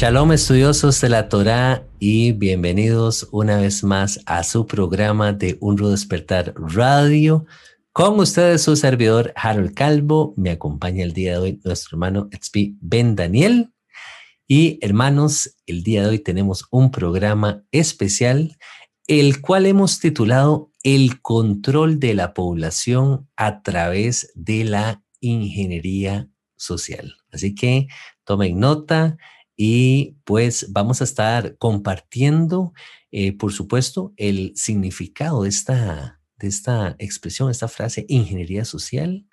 Shalom estudiosos de la Torá y bienvenidos una vez más a su programa de Un Rudo Despertar Radio. Con ustedes su servidor Harold Calvo, me acompaña el día de hoy nuestro hermano XP Ben Daniel. Y hermanos, el día de hoy tenemos un programa especial, el cual hemos titulado El control de la población a través de la ingeniería social. Así que tomen nota y pues vamos a estar compartiendo, eh, por supuesto, el significado de esta, de esta expresión, esta frase, ingeniería social.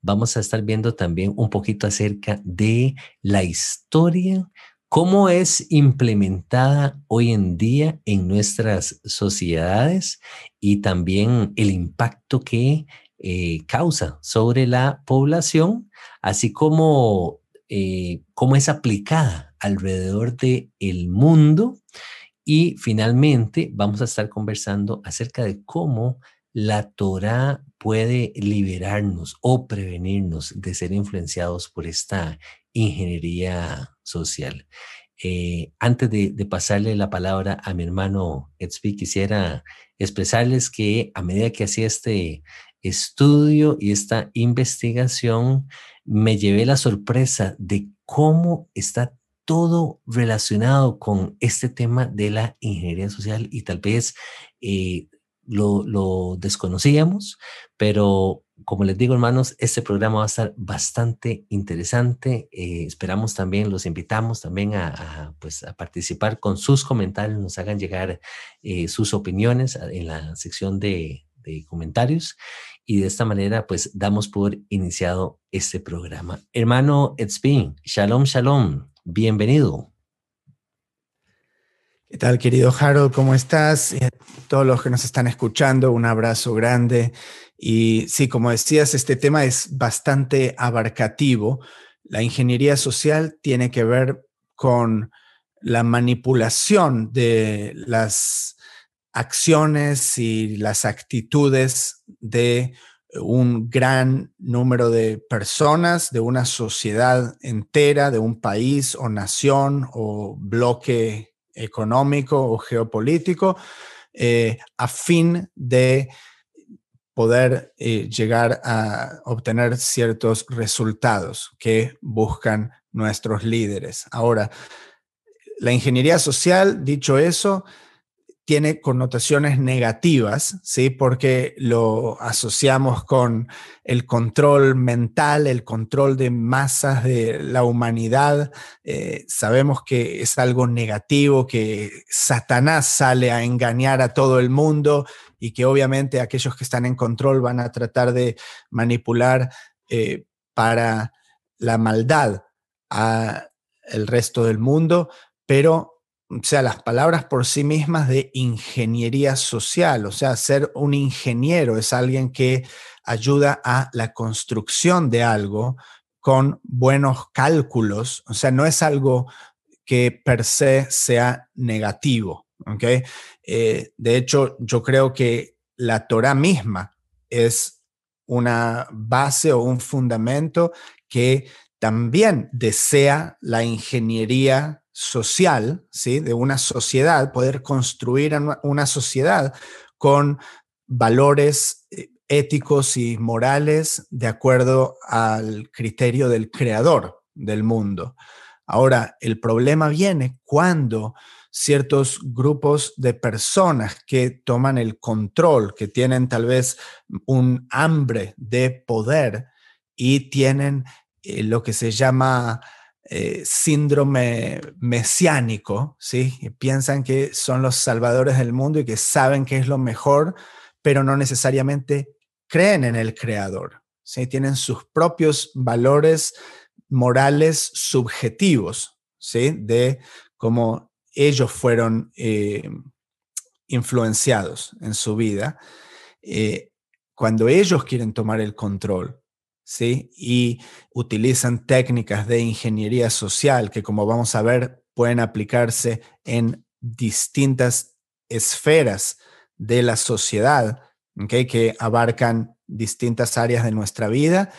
Vamos a estar viendo también un poquito acerca de la historia, cómo es implementada hoy en día en nuestras sociedades y también el impacto que eh, causa sobre la población, así como eh, cómo es aplicada alrededor del el mundo. Y finalmente vamos a estar conversando acerca de cómo la Torah puede liberarnos o prevenirnos de ser influenciados por esta ingeniería social. Eh, antes de, pasarle la palabra a mi hermano Edsby, quisiera expresarles que a medida que hacía este estudio y esta investigación, me llevé la sorpresa de cómo está todo relacionado con este tema de la ingeniería social y tal vez eh, lo, desconocíamos, pero como les digo, hermanos, este programa va a estar bastante interesante. Eh, esperamos también, los invitamos también a, pues, a participar con sus comentarios, nos hagan llegar eh, sus opiniones en la sección de, comentarios y de esta manera pues damos por iniciado este programa. Hermano Etzbin, shalom, shalom. Bienvenido. ¿Qué tal, querido Harold? ¿Cómo estás? todos los que nos están escuchando, un abrazo grande. Y sí, como decías, este tema es bastante abarcativo. La ingeniería social tiene que ver con la manipulación de las acciones y las actitudes de un gran número de personas, de una sociedad entera, de un país o nación o bloque económico o geopolítico, eh, a fin de poder eh, llegar a obtener ciertos resultados que buscan nuestros líderes. Ahora, la ingeniería social, dicho eso, tiene connotaciones negativas, ¿sí? Porque lo asociamos con el control mental, el control de masas de la humanidad. Eh, sabemos que es algo negativo, que Satanás sale a engañar a todo el mundo y que obviamente aquellos que están en control van a tratar de manipular eh, para la maldad a el resto del mundo, pero o sea, las palabras por sí mismas de ingeniería social, o sea, ser un ingeniero es alguien que ayuda a la construcción de algo con buenos cálculos, o sea, no es algo que per se sea negativo, ¿ok? Eh, de hecho, yo creo que la Torah misma es una base o un fundamento que también desea la ingeniería social, ¿sí? de una sociedad, poder construir una sociedad con valores eh, éticos y morales de acuerdo al criterio del creador del mundo. Ahora, el problema viene cuando ciertos grupos de personas que toman el control, que tienen tal vez un hambre de poder y tienen eh, lo que se llama eh, síndrome mesiánico, ¿sí? piensan que son los salvadores del mundo y que saben que es lo mejor, pero no necesariamente creen en el creador, ¿sí? Tienen sus propios valores morales subjetivos, ¿sí? De cómo ellos fueron eh, influenciados en su vida, eh, cuando ellos quieren tomar el control, ¿sí? Y utilizan técnicas de ingeniería social que, como vamos a ver, pueden aplicarse en distintas esferas de la sociedad, que abarcan distintas áreas de nuestra vida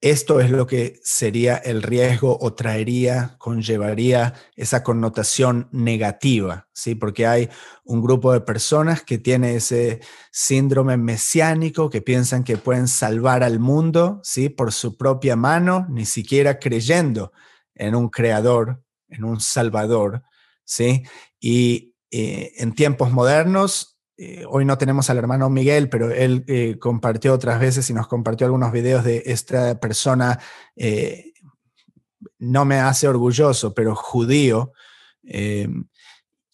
esto es lo que sería el riesgo o traería, conllevaría esa connotación negativa, ¿sí? Porque hay un grupo de personas que tiene ese síndrome mesiánico, que piensan que pueden salvar al mundo, ¿sí? Por su propia mano, ni siquiera creyendo en un creador, en un salvador, ¿sí? Y eh, en tiempos modernos eh, hoy no tenemos al hermano Miguel, pero él eh, compartió otras veces y nos compartió algunos videos de esta persona, eh, no me hace orgulloso, pero judío,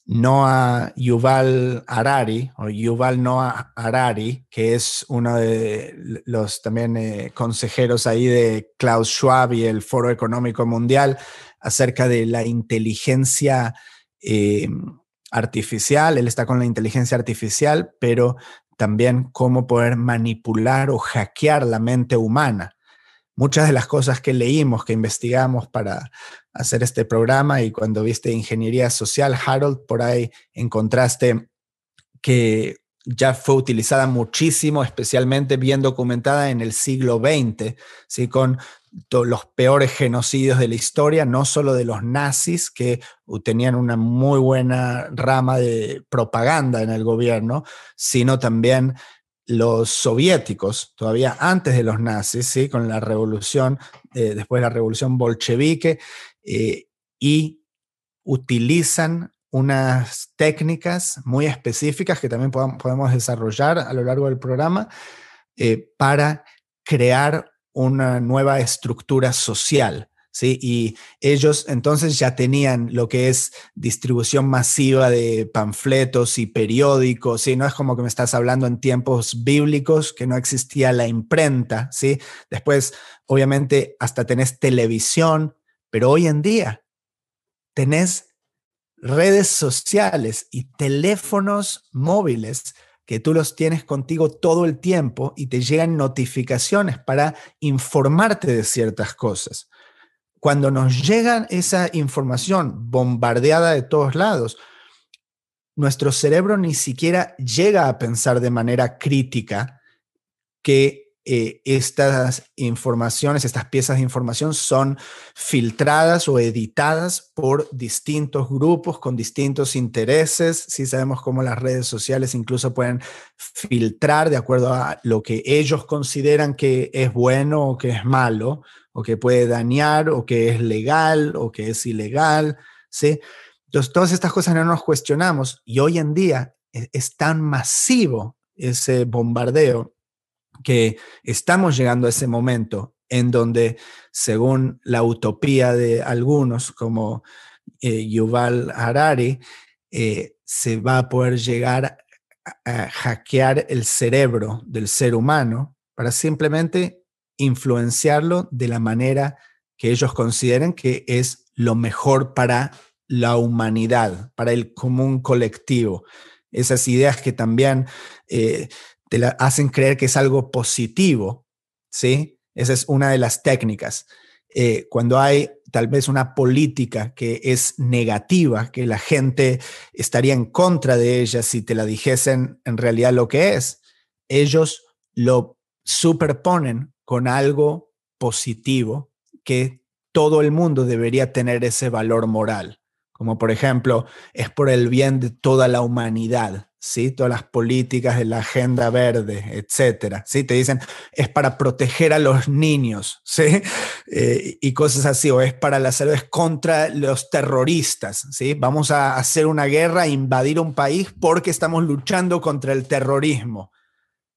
Noah Yuval Harari, o Yuval Noah Harari, que es uno de los también consejeros ahí de Klaus Schwab y el Foro Económico Mundial, acerca de la inteligencia artificial, él está con la inteligencia artificial, pero también cómo poder manipular o hackear la mente humana. Muchas de las cosas que leímos, que investigamos para hacer este programa y cuando viste ingeniería social, Harold, por ahí encontraste que ya fue utilizada muchísimo, especialmente bien documentada en el siglo XX, ¿sí? con los peores genocidios de la historia, no solo de los nazis, que tenían una muy buena rama de propaganda en el gobierno, sino también los soviéticos, todavía antes de los nazis, ¿sí? con la revolución, eh, después de la revolución bolchevique, eh, y utilizan unas técnicas muy específicas que también podemos desarrollar a lo largo del programa eh, para crear una nueva estructura social. ¿sí? Y ellos entonces ya tenían lo que es distribución masiva de panfletos y periódicos, ¿sí? No es como que me estás hablando en tiempos bíblicos que no existía la imprenta, ¿sí? Después, obviamente, hasta tenés televisión, pero hoy en día tenés redes sociales y teléfonos móviles que tú los tienes contigo todo el tiempo y te llegan notificaciones para informarte de ciertas cosas. Cuando nos llega esa información bombardeada de todos lados, nuestro cerebro ni siquiera llega a pensar de manera crítica que eh, estas informaciones, estas piezas de información son filtradas o editadas por distintos grupos con distintos intereses. Sí sabemos cómo las redes sociales incluso pueden filtrar de acuerdo a lo que ellos consideran que es bueno o que es malo, o que puede dañar, o que es legal, o que es ilegal. ¿sí? Entonces, todas estas cosas no nos cuestionamos y hoy en día es, es tan masivo ese bombardeo que estamos llegando a ese momento en donde, según la utopía de algunos, como eh, Yuval Harari, eh, se va a poder llegar a, hackear el cerebro del ser humano para simplemente influenciarlo de la manera que ellos consideren que es lo mejor para la humanidad, para el común colectivo. Esas ideas que también eh, te la hacen creer que es algo positivo, ¿sí? Esa es una de las técnicas. Eh, cuando hay tal vez una política que es negativa, que la gente estaría en contra de ella si te la dijesen en realidad lo que es, ellos lo superponen con algo positivo que todo el mundo debería tener ese valor moral. Como por ejemplo, es por el bien de toda la humanidad. ¿Sí? Todas las políticas de la agenda verde, etcétera, ¿sí? Te dicen, es para proteger a los niños, ¿sí? Eh, y cosas así, o es para la salud, es contra los terroristas, ¿sí? Vamos a hacer una guerra, invadir un país porque estamos luchando contra el terrorismo.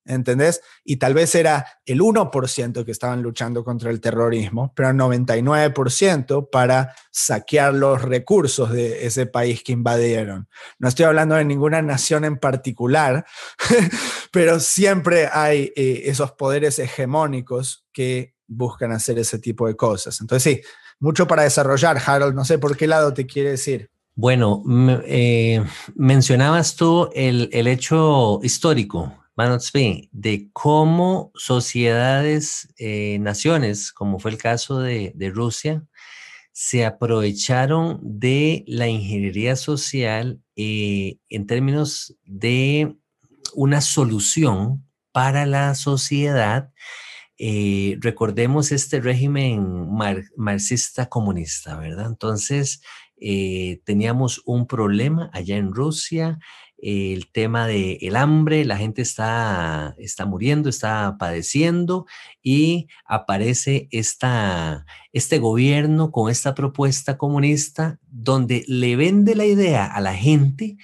¿Entendés? Y tal vez era el 1% que estaban luchando contra el terrorismo, pero el 99% para saquear los recursos de ese país que invadieron. No estoy hablando de ninguna nación en particular, pero siempre hay eh, esos poderes hegemónicos que buscan hacer ese tipo de cosas. Entonces sí, mucho para desarrollar, Harold. No sé por qué lado te quiere decir. Bueno, eh, mencionabas tú el, hecho histórico, de cómo sociedades, eh, naciones, como fue el caso de, Rusia, se aprovecharon de la ingeniería social eh, en términos de una solución para la sociedad. recordemos este régimen marxista comunista, ¿verdad? Entonces, eh, teníamos un problema allá en Rusia, el tema del el hambre, la gente está, está muriendo, está padeciendo y aparece esta, este gobierno con esta propuesta comunista donde le vende la idea a la gente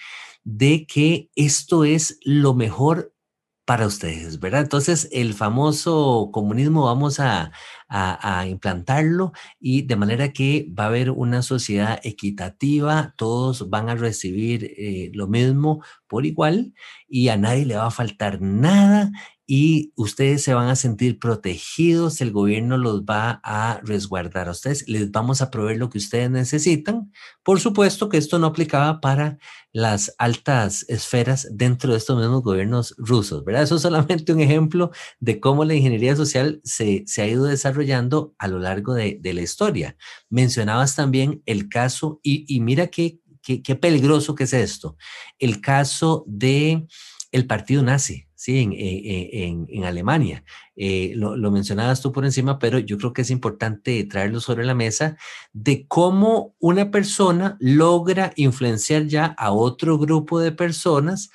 de que esto es lo mejor para ustedes, ¿verdad? Entonces, el famoso comunismo vamos a, implantarlo y de manera que va a haber una sociedad equitativa, todos van a recibir eh, lo mismo por igual y a nadie le va a faltar nada y ustedes se van a sentir protegidos, el gobierno los va a resguardar a ustedes, les vamos a proveer lo que ustedes necesitan. Por supuesto que esto no aplicaba para las altas esferas dentro de estos mismos gobiernos rusos, ¿verdad? Eso es solamente un ejemplo de cómo la ingeniería social se, se ha ido desarrollando a lo largo de, de, la historia. Mencionabas también el caso, y, y mira qué, qué, qué peligroso que es esto, el caso de el partido nazi. ¿Sí? en, en, en Alemania. Eh, lo, lo, mencionabas tú por encima, pero yo creo que es importante traerlo sobre la mesa de cómo una persona logra influenciar ya a otro grupo de personas,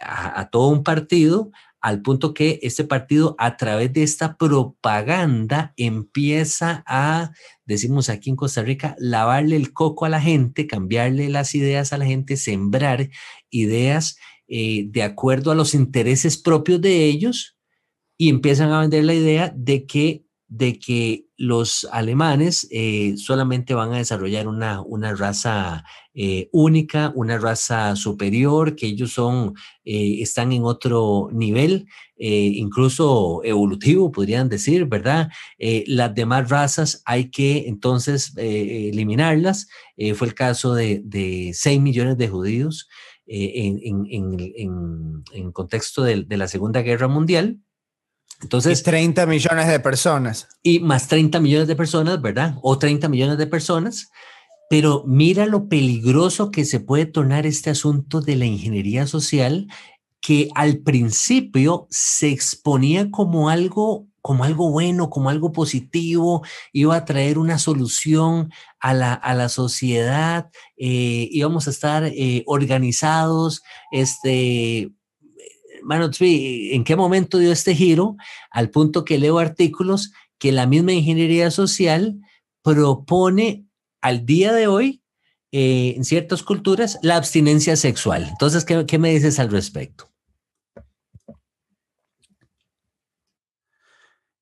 a, a todo un partido, al punto que este partido a través de esta propaganda empieza a, decimos aquí en Costa Rica, lavarle el coco a la gente, cambiarle las ideas a la gente, sembrar ideas eh, de acuerdo a los intereses propios de ellos y empiezan a vender la idea de que, de que los alemanes eh, solamente van a desarrollar una, una raza eh, única, una raza superior, que ellos son, están en otro nivel, incluso evolutivo, podrían decir, ¿verdad? las demás razas hay que entonces eliminarlas. fue el caso de, de 6 millones de judíos eh, en, en, en, contexto de, de, la Segunda Guerra Mundial. Entonces, y 30 millones de personas. Y más 30 millones de personas, ¿verdad? O 30 millones de personas. Pero mira lo peligroso que se puede tornar este asunto de la ingeniería social, que al principio se exponía como algo como algo bueno, como algo positivo, iba a traer una solución a la, a la sociedad, eh, íbamos a estar eh, organizados, este, ¿en qué momento dio este giro? Al punto que leo artículos que la misma ingeniería social propone al día de hoy, eh, en ciertas culturas, la abstinencia sexual. Entonces, ¿qué, ¿qué, me dices al respecto?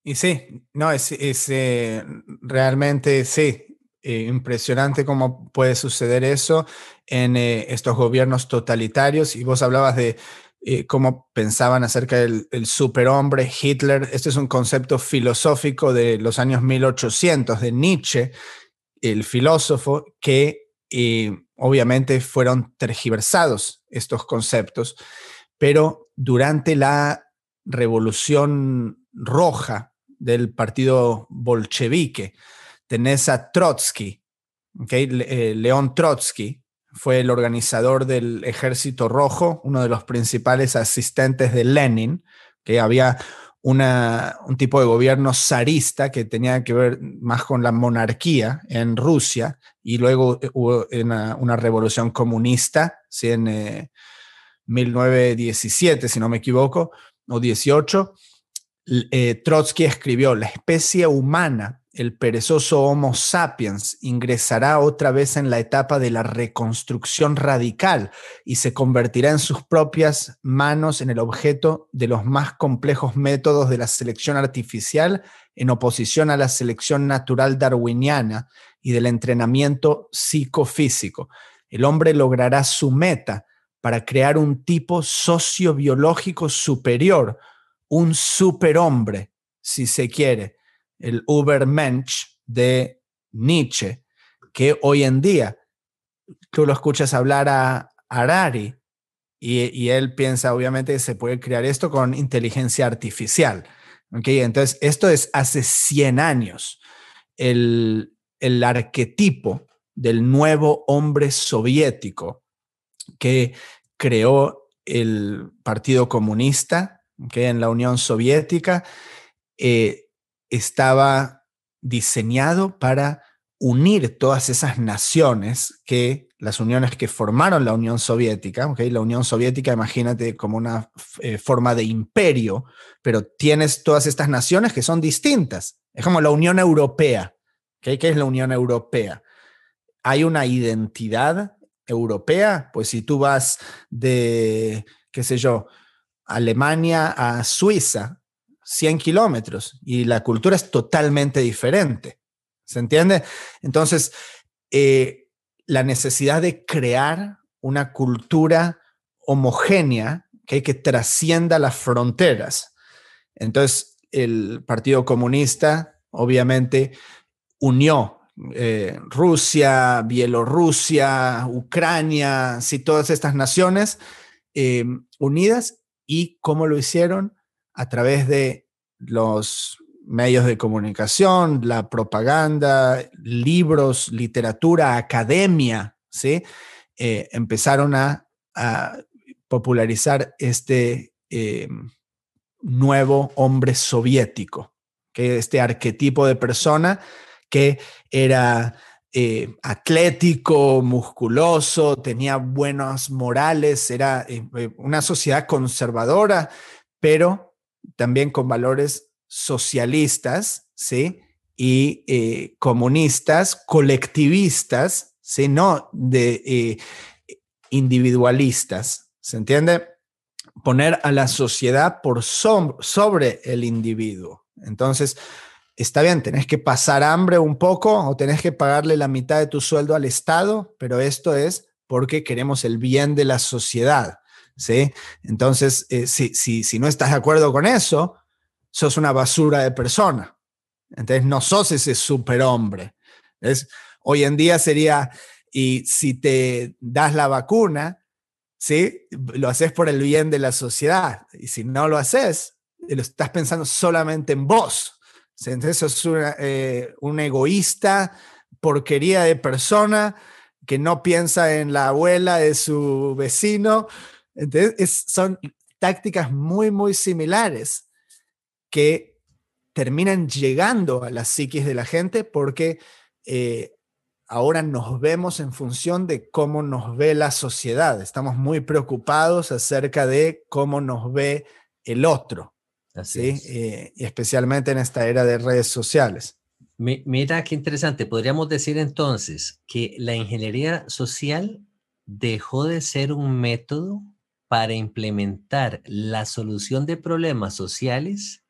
Y sí, no, es, es eh, realmente, sí, eh, impresionante cómo puede suceder eso en eh, estos gobiernos totalitarios. Y vos hablabas de cómo pensaban acerca del superhombre, Hitler. Este es un concepto filosófico de los años 1800 de Nietzsche, el filósofo, que obviamente fueron tergiversados estos conceptos, pero durante la Revolución Roja, del partido bolchevique. Tenés a Trotsky, ¿okay? Eh, León Trotsky fue el organizador del Ejército Rojo, uno de los principales asistentes de Lenin, que había una, un tipo de gobierno zarista que tenía que ver más con la monarquía en Rusia, y luego hubo una, revolución comunista, en 1917, eh, si no me equivoco, o 18, eh, Trotsky escribió, la especie humana, el perezoso Homo sapiens, ingresará otra vez en la etapa de la reconstrucción radical y se convertirá en sus propias manos en el objeto de los más complejos métodos de la selección artificial en oposición a la selección natural darwiniana y del entrenamiento psicofísico. El hombre logrará su meta para crear un tipo sociobiológico superior, un superhombre, si se quiere, el Ubermensch de Nietzsche, que hoy en día tú lo escuchas hablar a Harari y, él piensa obviamente que se puede crear esto con inteligencia artificial. ¿okay? Entonces, esto es hace 100 años. El, el arquetipo del nuevo hombre soviético que creó el Partido Comunista que en la Unión Soviética eh, estaba diseñado para unir todas esas naciones que las uniones que formaron la Unión Soviética, ¿okay? la Unión Soviética, imagínate como una eh, forma de imperio, pero tienes todas estas naciones que son distintas. Es como la Unión Europea. ¿okay? ¿Qué es la Unión Europea? Hay una identidad europea, pues si tú vas de, qué sé yo, Alemania a Suiza, 100 kilómetros, y la cultura es totalmente diferente. ¿Se entiende? Entonces, eh, la necesidad de crear una cultura homogénea que, que trascienda las fronteras. Entonces, el Partido Comunista, obviamente, unió eh, Rusia, Bielorrusia, Ucrania, sí, todas estas naciones eh, unidas y cómo lo hicieron a través de los medios de comunicación, la propaganda, libros, literatura, academia, ¿sí? Eh, empezaron a, popularizar este nuevo hombre soviético, que este arquetipo de persona que era eh, atlético, musculoso, tenía buenos morales, era eh, eh, una sociedad conservadora, pero también con valores socialistas, ¿sí? Y comunistas, colectivistas, ¿sí? No de individualistas, ¿se entiende? Poner a la sociedad por sobre el individuo. Entonces, está bien, tenés que pasar hambre un poco o tenés que pagarle la mitad de tu sueldo al Estado, pero esto es porque queremos el bien de la sociedad, ¿sí? Entonces, eh, si, si, no estás de acuerdo con eso, sos una basura de persona. Entonces, no sos ese superhombre. Es, hoy en día sería, y si te das la vacuna, ¿sí? Lo haces por el bien de la sociedad. Y si no lo haces, lo estás pensando solamente en vos. Entonces es eh, un egoísta, porquería de persona que no piensa en la abuela de su vecino. Entonces son tácticas muy, muy similares que terminan llegando a la psiquis de la gente porque eh, ahora nos vemos en función de cómo nos ve la sociedad. Estamos muy preocupados acerca de cómo nos ve el otro. ¿Sí? Eh, y especialmente en esta era de redes sociales. Mira qué interesante. Podríamos decir entonces que la ingeniería social dejó de ser un método para implementar la solución de problemas sociales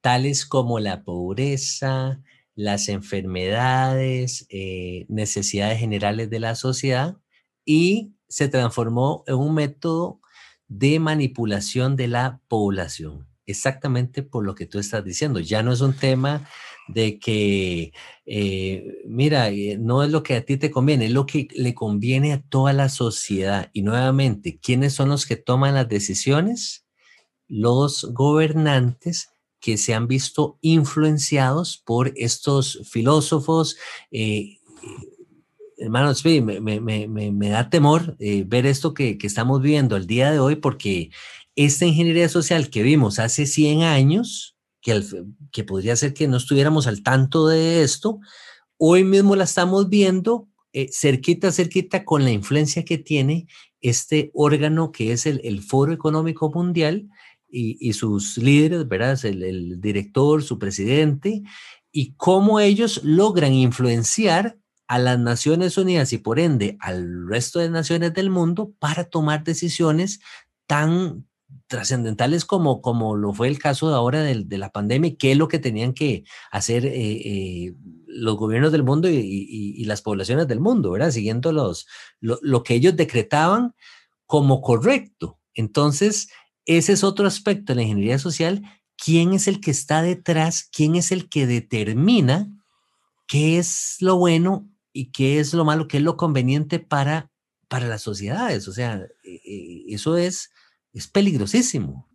tales como la pobreza, las enfermedades, eh, necesidades generales de la sociedad y se transformó en un método de manipulación de la población exactamente por lo que tú estás diciendo. Ya no es un tema de que, eh, mira, eh, no es lo que a ti te conviene, es lo que le conviene a toda la sociedad. Y nuevamente, ¿quiénes son los que toman las decisiones? Los gobernantes que se han visto influenciados por estos filósofos. Eh, hermanos, me, da temor ver esto que, que, estamos viendo el día de hoy porque esta ingeniería social que vimos hace 100 años, que, que podría ser que no estuviéramos al tanto de esto, hoy mismo la estamos viendo eh, cerquita, cerquita con la influencia que tiene este órgano que es el, Foro Económico Mundial y, sus líderes, ¿verdad? El, el director, su presidente, y cómo ellos logran influenciar a las Naciones Unidas y por ende al resto de naciones del mundo para tomar decisiones tan, trascendentales como, como lo fue el caso de ahora de, la pandemia, qué es lo que tenían que hacer eh, eh, los gobiernos del mundo y, las poblaciones del mundo, ¿verdad? Siguiendo los, lo, lo, que ellos decretaban como correcto. Entonces, ese es otro aspecto de la ingeniería social. ¿Quién es el que está detrás? ¿Quién es el que determina qué es lo bueno y qué es lo malo, qué es lo conveniente para, para las sociedades. O sea, eso es, es peligrosísimo.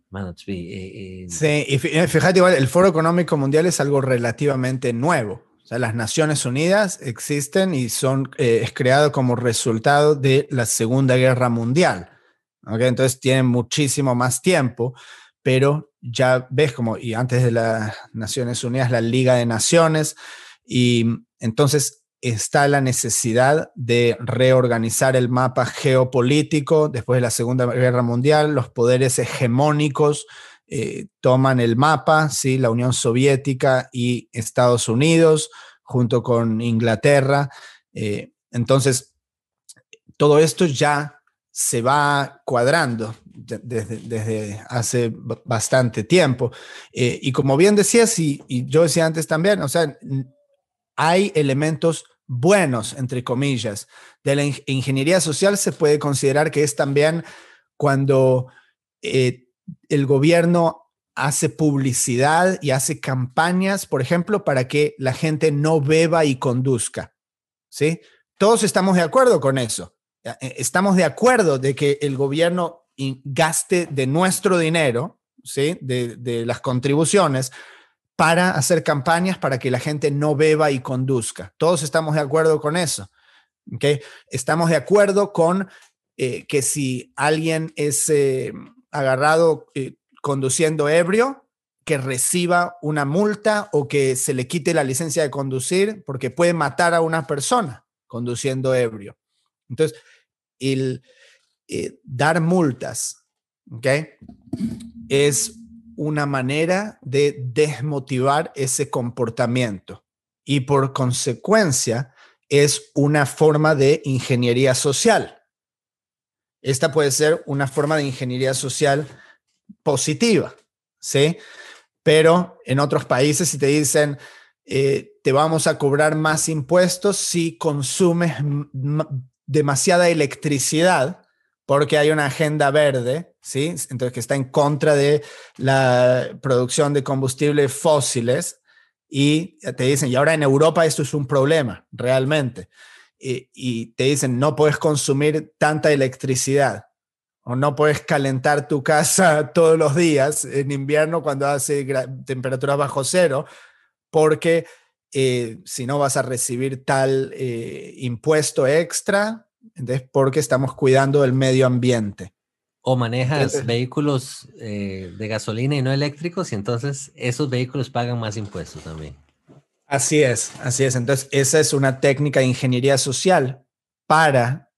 sí, y fíjate, igual, el Foro Económico Mundial es algo relativamente nuevo. O sea, las Naciones Unidas existen y son es creado como resultado de la Segunda Guerra Mundial. Entonces tienen muchísimo más tiempo, pero ya ves como, y antes de las Naciones Unidas, la Liga de Naciones, y entonces está la necesidad de reorganizar el mapa geopolítico después de la Segunda Guerra Mundial, los poderes hegemónicos eh, toman el mapa, ¿sí? la Unión Soviética y Estados Unidos, junto con Inglaterra. Eh, entonces, todo esto ya se va cuadrando desde, hace bastante tiempo. Eh, y como bien decías, y, y, yo decía antes también, o sea, hay elementos buenos, entre comillas. De la ingeniería social se puede considerar que es también cuando eh, el gobierno hace publicidad y hace campañas, por ejemplo, para que la gente no beba y conduzca. ¿Sí? Todos estamos de acuerdo con eso. Eh, estamos de acuerdo de que el gobierno gaste de nuestro dinero, ¿sí? de, las contribuciones, para hacer campañas para que la gente no beba y conduzca. Todos estamos de acuerdo con eso. ¿okay? Estamos de acuerdo con eh, que si alguien es eh, agarrado conduciendo ebrio, que reciba una multa o que se le quite la licencia de conducir porque puede matar a una persona conduciendo ebrio. Entonces, el eh, dar multas. Es una manera de desmotivar ese comportamiento y por consecuencia es una forma de ingeniería social. Esta puede ser una forma de ingeniería social positiva, ¿sí? Pero en otros países si te dicen, eh, te vamos a cobrar más impuestos si consumes demasiada electricidad porque hay una agenda verde, ¿sí? Entonces que está en contra de la producción de combustibles fósiles y te dicen, y ahora en Europa esto es un problema, realmente. Y, te dicen, no puedes consumir tanta electricidad o no puedes calentar tu casa todos los días en invierno cuando hace temperaturas bajo cero, porque eh, si no vas a recibir tal eh, impuesto extra, entonces porque estamos cuidando el medio ambiente. O manejas vehículos eh, de gasolina y no eléctricos y entonces esos vehículos pagan más impuestos también. Así es, así es. Entonces esa es una técnica de ingeniería social para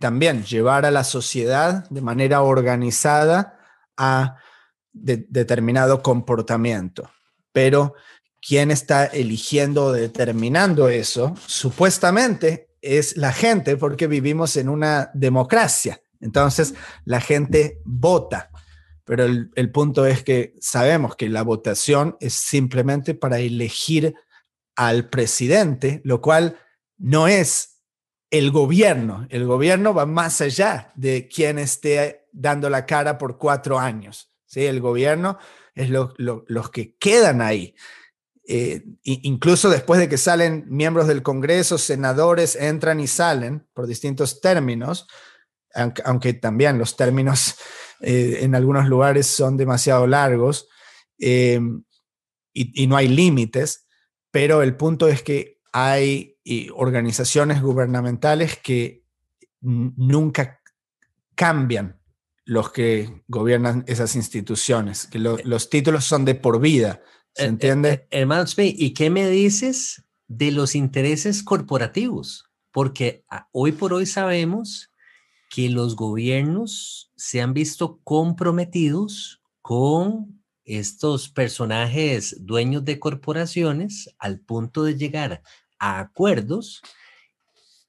también llevar a la sociedad de manera organizada a determinado comportamiento. Pero quién está eligiendo o determinando eso, supuestamente es la gente porque vivimos en una democracia. Entonces, la gente vota. Pero el, punto es que sabemos que la votación es simplemente para elegir al presidente, lo cual no es el gobierno. El gobierno va más allá de quien esté dando la cara por cuatro años. ¿sí? El gobierno es los que quedan ahí. Eh, incluso después de que salen miembros del Congreso, senadores entran y salen por distintos términos, aunque, también los términos eh, en algunos lugares son demasiado largos eh, y, no hay límites, pero el punto es que hay organizaciones gubernamentales que nunca cambian los que gobiernan esas instituciones, que los títulos son de por vida ¿Se eh, eh, entiende? Eh, hermano ¿y qué me dices de los intereses corporativos? Porque ah, hoy por hoy sabemos que los gobiernos se han visto comprometidos con estos personajes dueños de corporaciones al punto de llegar a acuerdos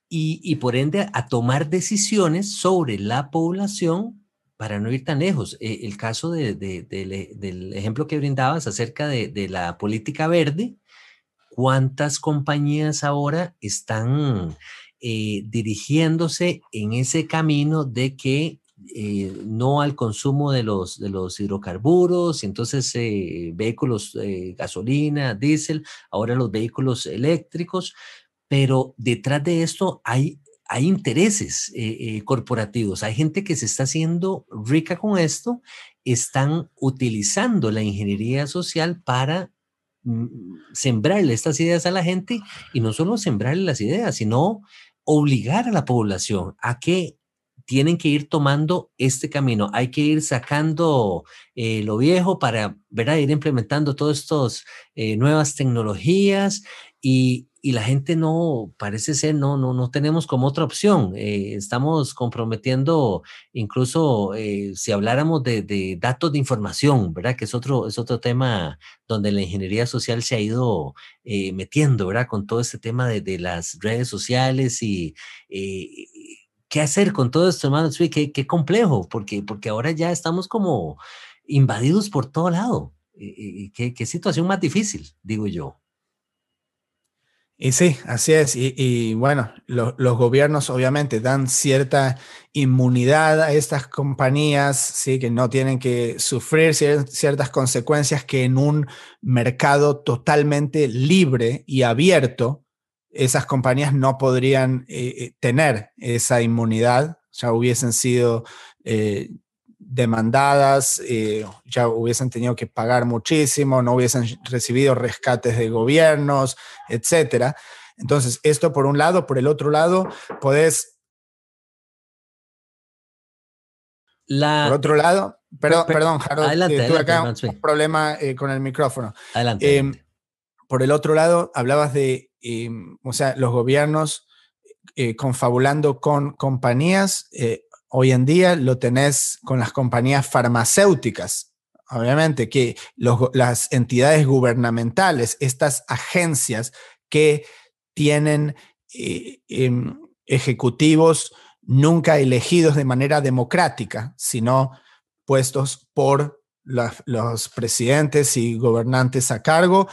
y, y, por ende a tomar decisiones sobre la población para no ir tan lejos, eh, el caso de, del ejemplo que brindabas acerca de, la política verde, ¿cuántas compañías ahora están eh, dirigiéndose en ese camino de que eh, no al consumo de los, de los hidrocarburos, entonces vehículos gasolina, diésel, ahora los vehículos eléctricos, pero detrás de esto hay, hay intereses eh, corporativos, hay gente que se está haciendo rica con esto, están utilizando la ingeniería social para mm, sembrarle estas ideas a la gente y no solo sembrarle las ideas, sino obligar a la población a que tienen que ir tomando este camino. Hay que ir sacando eh, lo viejo para ¿verdad? ir implementando todas estas eh, nuevas tecnologías y, y, la gente no, parece ser, no, no, no tenemos como otra opción. Eh, estamos comprometiendo, incluso si habláramos de, datos de información, ¿verdad? Que es otro, es otro tema donde la ingeniería social se ha ido metiendo, ¿verdad? Con todo este tema de, las redes sociales y ¿qué hacer con todo esto, hermano? Qué, qué complejo, porque, porque ahora ya estamos como invadidos por todo lado. Qué, situación más difícil, digo yo. Y sí, así es. Y, bueno, los gobiernos obviamente dan cierta inmunidad a estas compañías, ¿sí? que no tienen que sufrir ciertas consecuencias que en un mercado totalmente libre y abierto, esas compañías no podrían eh, eh, tener esa inmunidad, ya hubiesen sido eh, demandadas, ya hubiesen tenido que pagar muchísimo, no hubiesen recibido rescates de gobiernos, etc. Entonces, esto por un lado, por el otro lado, podés... por otro lado, perdón, perdón Harold, tuve acá un problema con el micrófono. Adelante. Por el otro lado, hablabas de o sea, los gobiernos eh, confabulando con compañías, eh, hoy en día lo tenés con las compañías farmacéuticas. Obviamente que las entidades gubernamentales, estas agencias que tienen eh, em, ejecutivos nunca elegidos de manera democrática, sino puestos por los presidentes y gobernantes a cargo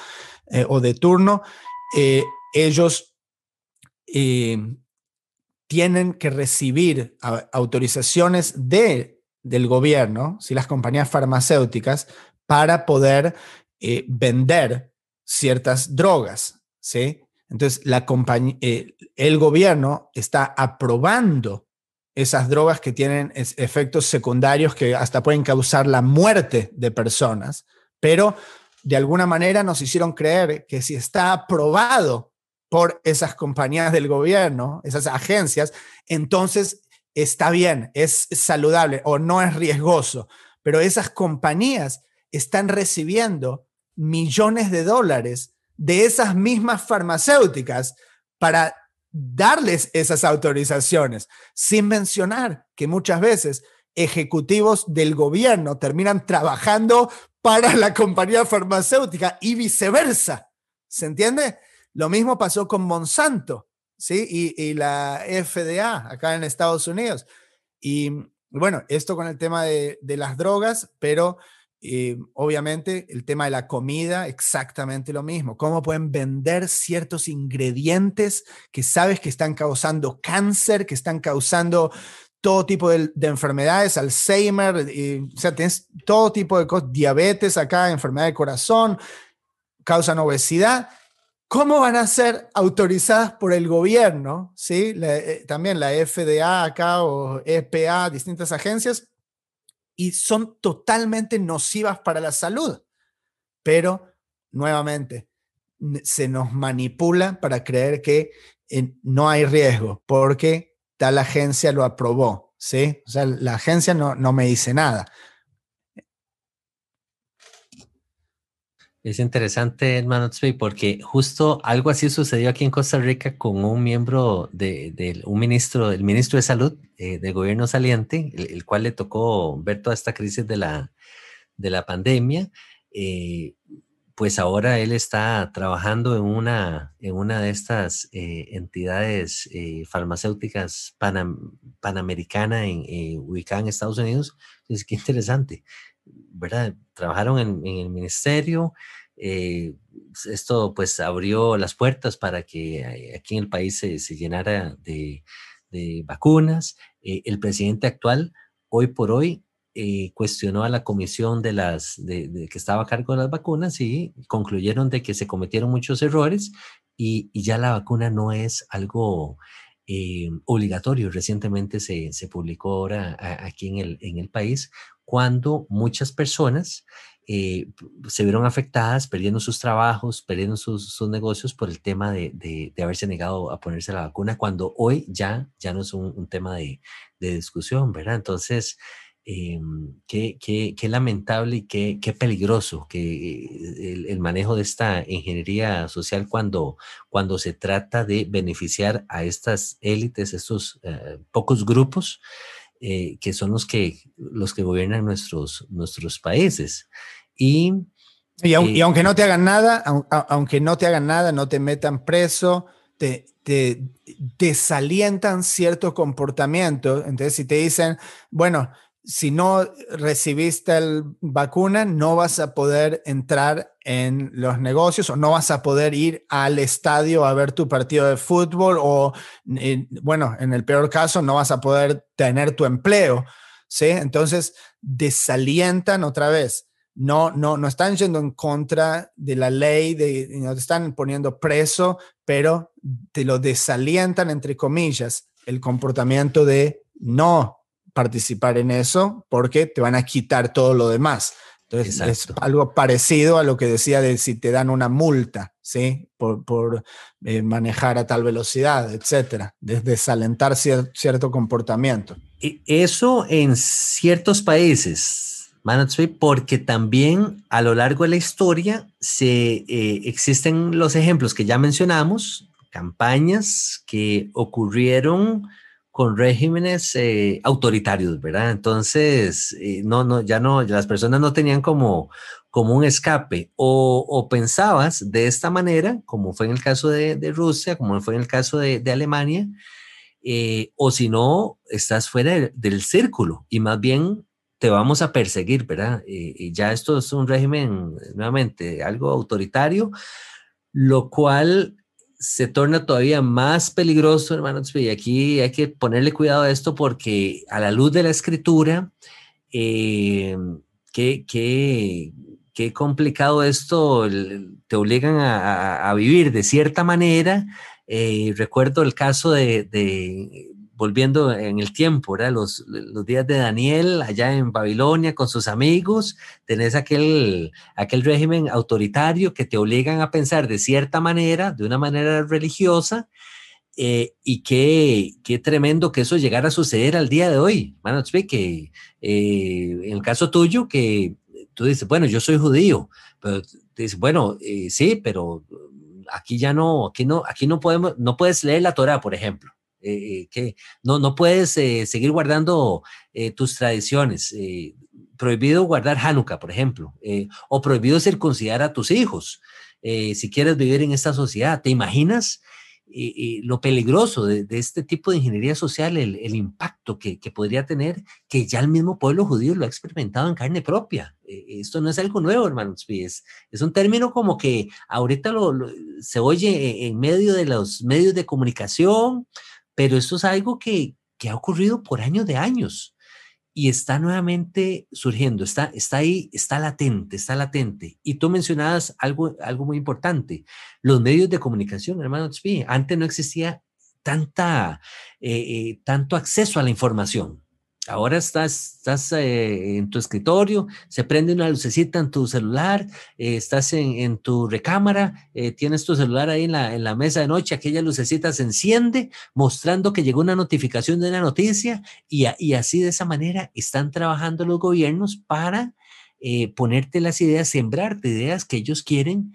o de turno, ellos eh, tienen que recibir autorizaciones de, del gobierno, si las compañías farmacéuticas, para poder eh, vender ciertas drogas. ¿sí? Entonces, la eh, el gobierno está aprobando esas drogas que tienen efectos secundarios que hasta pueden causar la muerte de personas, pero de alguna manera nos hicieron creer que si está aprobado por esas compañías del gobierno, esas agencias, entonces está bien, es saludable o no es riesgoso, pero esas compañías están recibiendo millones de dólares de esas mismas farmacéuticas para darles esas autorizaciones, sin mencionar que muchas veces ejecutivos del gobierno terminan trabajando para la compañía farmacéutica y viceversa. ¿Se entiende? Lo mismo pasó con Monsanto, ¿sí? Y, la FDA acá en Estados Unidos. Y bueno, esto con el tema de, las drogas, pero obviamente el tema de la comida, exactamente lo mismo. ¿Cómo pueden vender ciertos ingredientes que sabes que están causando cáncer, que están causando todo tipo de, enfermedades, Alzheimer, o sea, tienes todo tipo de cosas, diabetes acá, enfermedad de corazón, causan obesidad ¿Cómo van a ser autorizadas por el gobierno? ¿sí? Eh, también la FDA acá o EPA, distintas agencias, y son totalmente nocivas para la salud. Pero, nuevamente, se nos manipula para creer que eh, no hay riesgo porque tal agencia lo aprobó. ¿sí? O sea, la agencia no, no me dice nada. Es interesante, hermano porque justo algo así sucedió aquí en Costa Rica con un miembro de, un ministro, el ministro de Salud eh, del gobierno saliente, el, cual le tocó ver toda esta crisis de la, de la pandemia. Eh, pues ahora él está trabajando en una, en una de estas eh, entidades farmacéuticas panamericana en, ubicada en Estados Unidos. Es que interesante, ¿verdad? Trabajaron en, el ministerio, eh, esto pues abrió las puertas para que eh, aquí en el país se, llenara de, vacunas. Eh, el presidente actual, hoy por hoy, cuestionó a la comisión de las que estaba a cargo de las vacunas y concluyeron de que se cometieron muchos errores y, ya la vacuna no es algo obligatorio. Recientemente se, se publicó ahora aquí en el, en el país cuando muchas personas eh, se vieron afectadas, perdiendo sus trabajos, perdiendo sus, sus negocios por el tema de, de, haberse negado a ponerse la vacuna, cuando hoy ya, ya no es un, un tema de, de, discusión, ¿verdad? Entonces, eh, qué, qué, qué, lamentable y qué, qué peligroso que el, el, manejo de esta ingeniería social cuando, cuando se trata de beneficiar a estas élites, estos eh, pocos grupos eh, que son los que, los que gobiernan nuestros, nuestros países. Y, y, y aunque no te hagan nada, aunque no te hagan nada, no te metan preso, te, te desalientan cierto comportamiento. Entonces, si te dicen, bueno, si no recibiste la vacuna, no vas a poder entrar en los negocios o no vas a poder ir al estadio a ver tu partido de fútbol o, bueno, en el peor caso, no vas a poder tener tu empleo. ¿sí? Entonces, desalientan otra vez. No, no, no están yendo en contra de la ley, no te están poniendo preso, pero te lo desalientan, entre comillas, el comportamiento de no participar en eso porque te van a quitar todo lo demás. Entonces es algo parecido a lo que decía de si te dan una multa, ¿sí? Por, por eh, manejar a tal velocidad, etcétera, desalentar cierto comportamiento. Y eso en ciertos países, porque también a lo largo de la historia se, eh, existen los ejemplos que ya mencionamos, campañas que ocurrieron con regímenes eh, autoritarios, ¿verdad? Entonces, eh, no, no, ya no, las personas no tenían como, como un escape o, pensabas de esta manera, como fue en el caso de, Rusia, como fue en el caso de, Alemania, eh, o si no, estás fuera del, círculo y más bien te vamos a perseguir, ¿verdad? y ya esto es un régimen, nuevamente, algo autoritario, lo cual se torna todavía más peligroso, hermanos, y aquí hay que ponerle cuidado a esto porque a la luz de la escritura, eh, qué, complicado esto, te obligan a, vivir de cierta manera. Eh, recuerdo el caso de volviendo en el tiempo, Los, los, días de Daniel allá en Babilonia con sus amigos, tenés aquel, aquel régimen autoritario que te obligan a pensar de cierta manera, de una manera religiosa, eh, y qué, qué, tremendo que eso llegara a suceder al día de hoy. Bueno, que eh, en el caso tuyo, que tú dices, bueno, yo soy judío, pero dices, bueno, eh, sí, pero aquí ya no, aquí no, aquí no podemos, no puedes leer la Torah, por ejemplo. Eh, eh, que no, no puedes eh, seguir guardando tus tradiciones. prohibido guardar Hanukkah, por ejemplo, o prohibido circuncidar a tus hijos. si quieres vivir en esta sociedad, ¿te imaginas lo peligroso de, este tipo de ingeniería social, el, impacto que, que, podría tener, que ya el mismo pueblo judío lo ha experimentado en carne propia. esto no es algo nuevo, hermanos. Es, es un término como que ahorita se oye en medio de los medios de comunicación, pero esto es algo que, ha ocurrido por años de años y está nuevamente surgiendo, está, está ahí, está latente, está latente. Y tú mencionabas algo, algo muy importante, los medios de comunicación, hermano antes no existía tanta, eh, eh, tanto acceso a la información. Ahora estás, eh, en tu escritorio, se prende una lucecita en tu celular, eh, estás en, tu recámara, eh, tienes tu celular ahí en la, en la, mesa de noche, aquella lucecita se enciende mostrando que llegó una notificación de una noticia y, y así de esa manera están trabajando los gobiernos para ponerte las ideas, sembrarte ideas que ellos quieren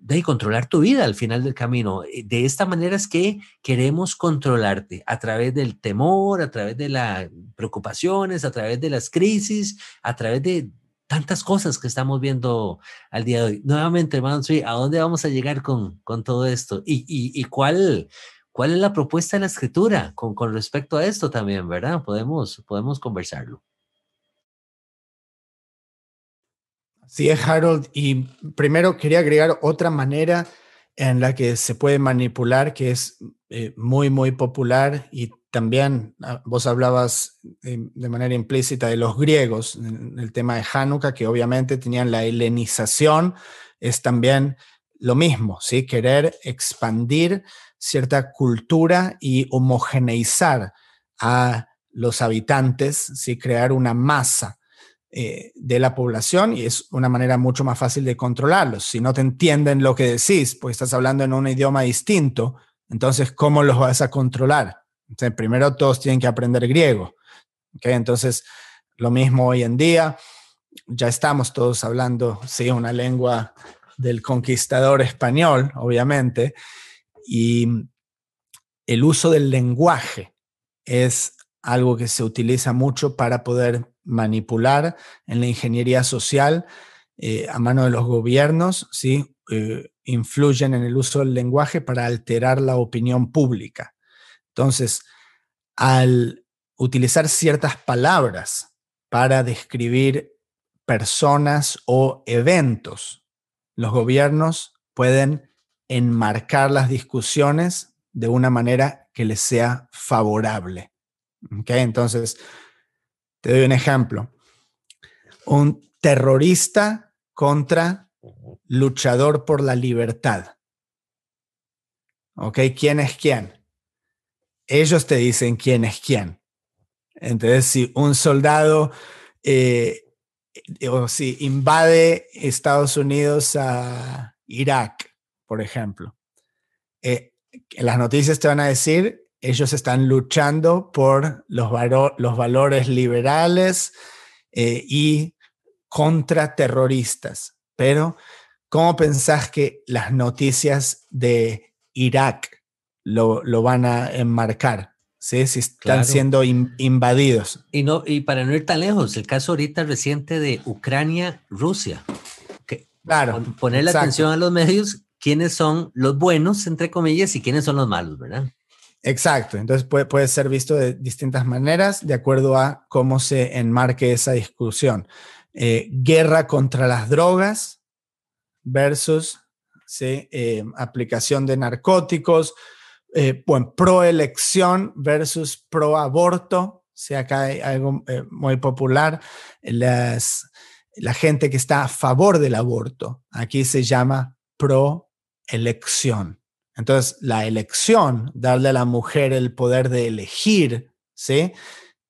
de controlar tu vida al final del camino. Eh, de esta manera es que queremos controlarte a través del temor, a través de las preocupaciones, a través de las crisis, a través de tantas cosas que estamos viendo al día de hoy. Nuevamente, hermanos, ¿a dónde vamos a llegar con, con todo esto? ¿Y, y, y cuál, cuál es la propuesta de la escritura con, con respecto a esto también, verdad? Podemos, podemos conversarlo. Sí, Harold. Y primero quería agregar otra manera en la que se puede manipular, que es eh, muy, muy popular y también ah, vos hablabas eh, de manera implícita de los griegos, en el tema de Hanukkah, que obviamente tenían la helenización, es también lo mismo, ¿sí? Querer expandir cierta cultura y homogeneizar a los habitantes, ¿sí? Crear una masa eh, de la población y es una manera mucho más fácil de controlarlos. Si no te entienden lo que decís, pues estás hablando en un idioma distinto, entonces, ¿cómo los vas a controlar? primero todos tienen que aprender griego. Entonces, lo mismo hoy en día, ya estamos todos hablando, sí, una lengua del conquistador español, obviamente, y el uso del lenguaje es algo que se utiliza mucho para poder manipular en la ingeniería social eh, a mano de los gobiernos, ¿sí? Eh, influyen en el uso del lenguaje para alterar la opinión pública. Entonces, al utilizar ciertas palabras para describir personas o eventos, los gobiernos pueden enmarcar las discusiones de una manera que les sea favorable. Entonces, te doy un ejemplo. Un terrorista contra luchador por la libertad. ¿Ok? ¿Quién es quién? Ellos te dicen quién es quién. Entonces, si un soldado eh, o si invade Estados Unidos a Irak, por ejemplo, eh, las noticias te van a decir, ellos están luchando por los, los valores liberales eh, y contra terroristas. Pero, ¿cómo pensás que las noticias de Irak lo, van a enmarcar? ¿sí? Si están siendo invadidos. Y, no, y para no ir tan lejos, el caso ahorita reciente de Ucrania-Rusia. Claro. Poner la atención a los medios, quiénes son los buenos, entre comillas, y quiénes son los malos, ¿verdad? Exacto, entonces puede, puede ser visto de distintas maneras de acuerdo a cómo se enmarque esa discusión. Eh, guerra contra las drogas versus eh, aplicación de narcóticos, eh, bueno, pro-elección versus pro-aborto. O acá hay algo muy popular. Las, la gente que está a favor del aborto, aquí se llama pro-elección. Entonces, la elección, darle a la mujer el poder de elegir, ¿sí?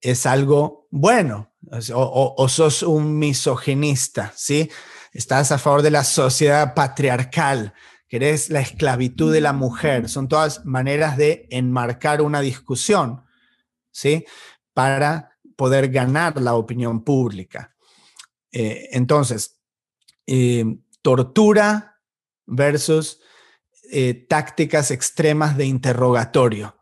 Es algo bueno. O, sos un misoginista, ¿sí? Estás a favor de la sociedad patriarcal, querés la esclavitud de la mujer. Son todas maneras de enmarcar una discusión, ¿sí? Para poder ganar la opinión pública. Eh, entonces, eh, tortura versus eh, tácticas extremas de interrogatorio.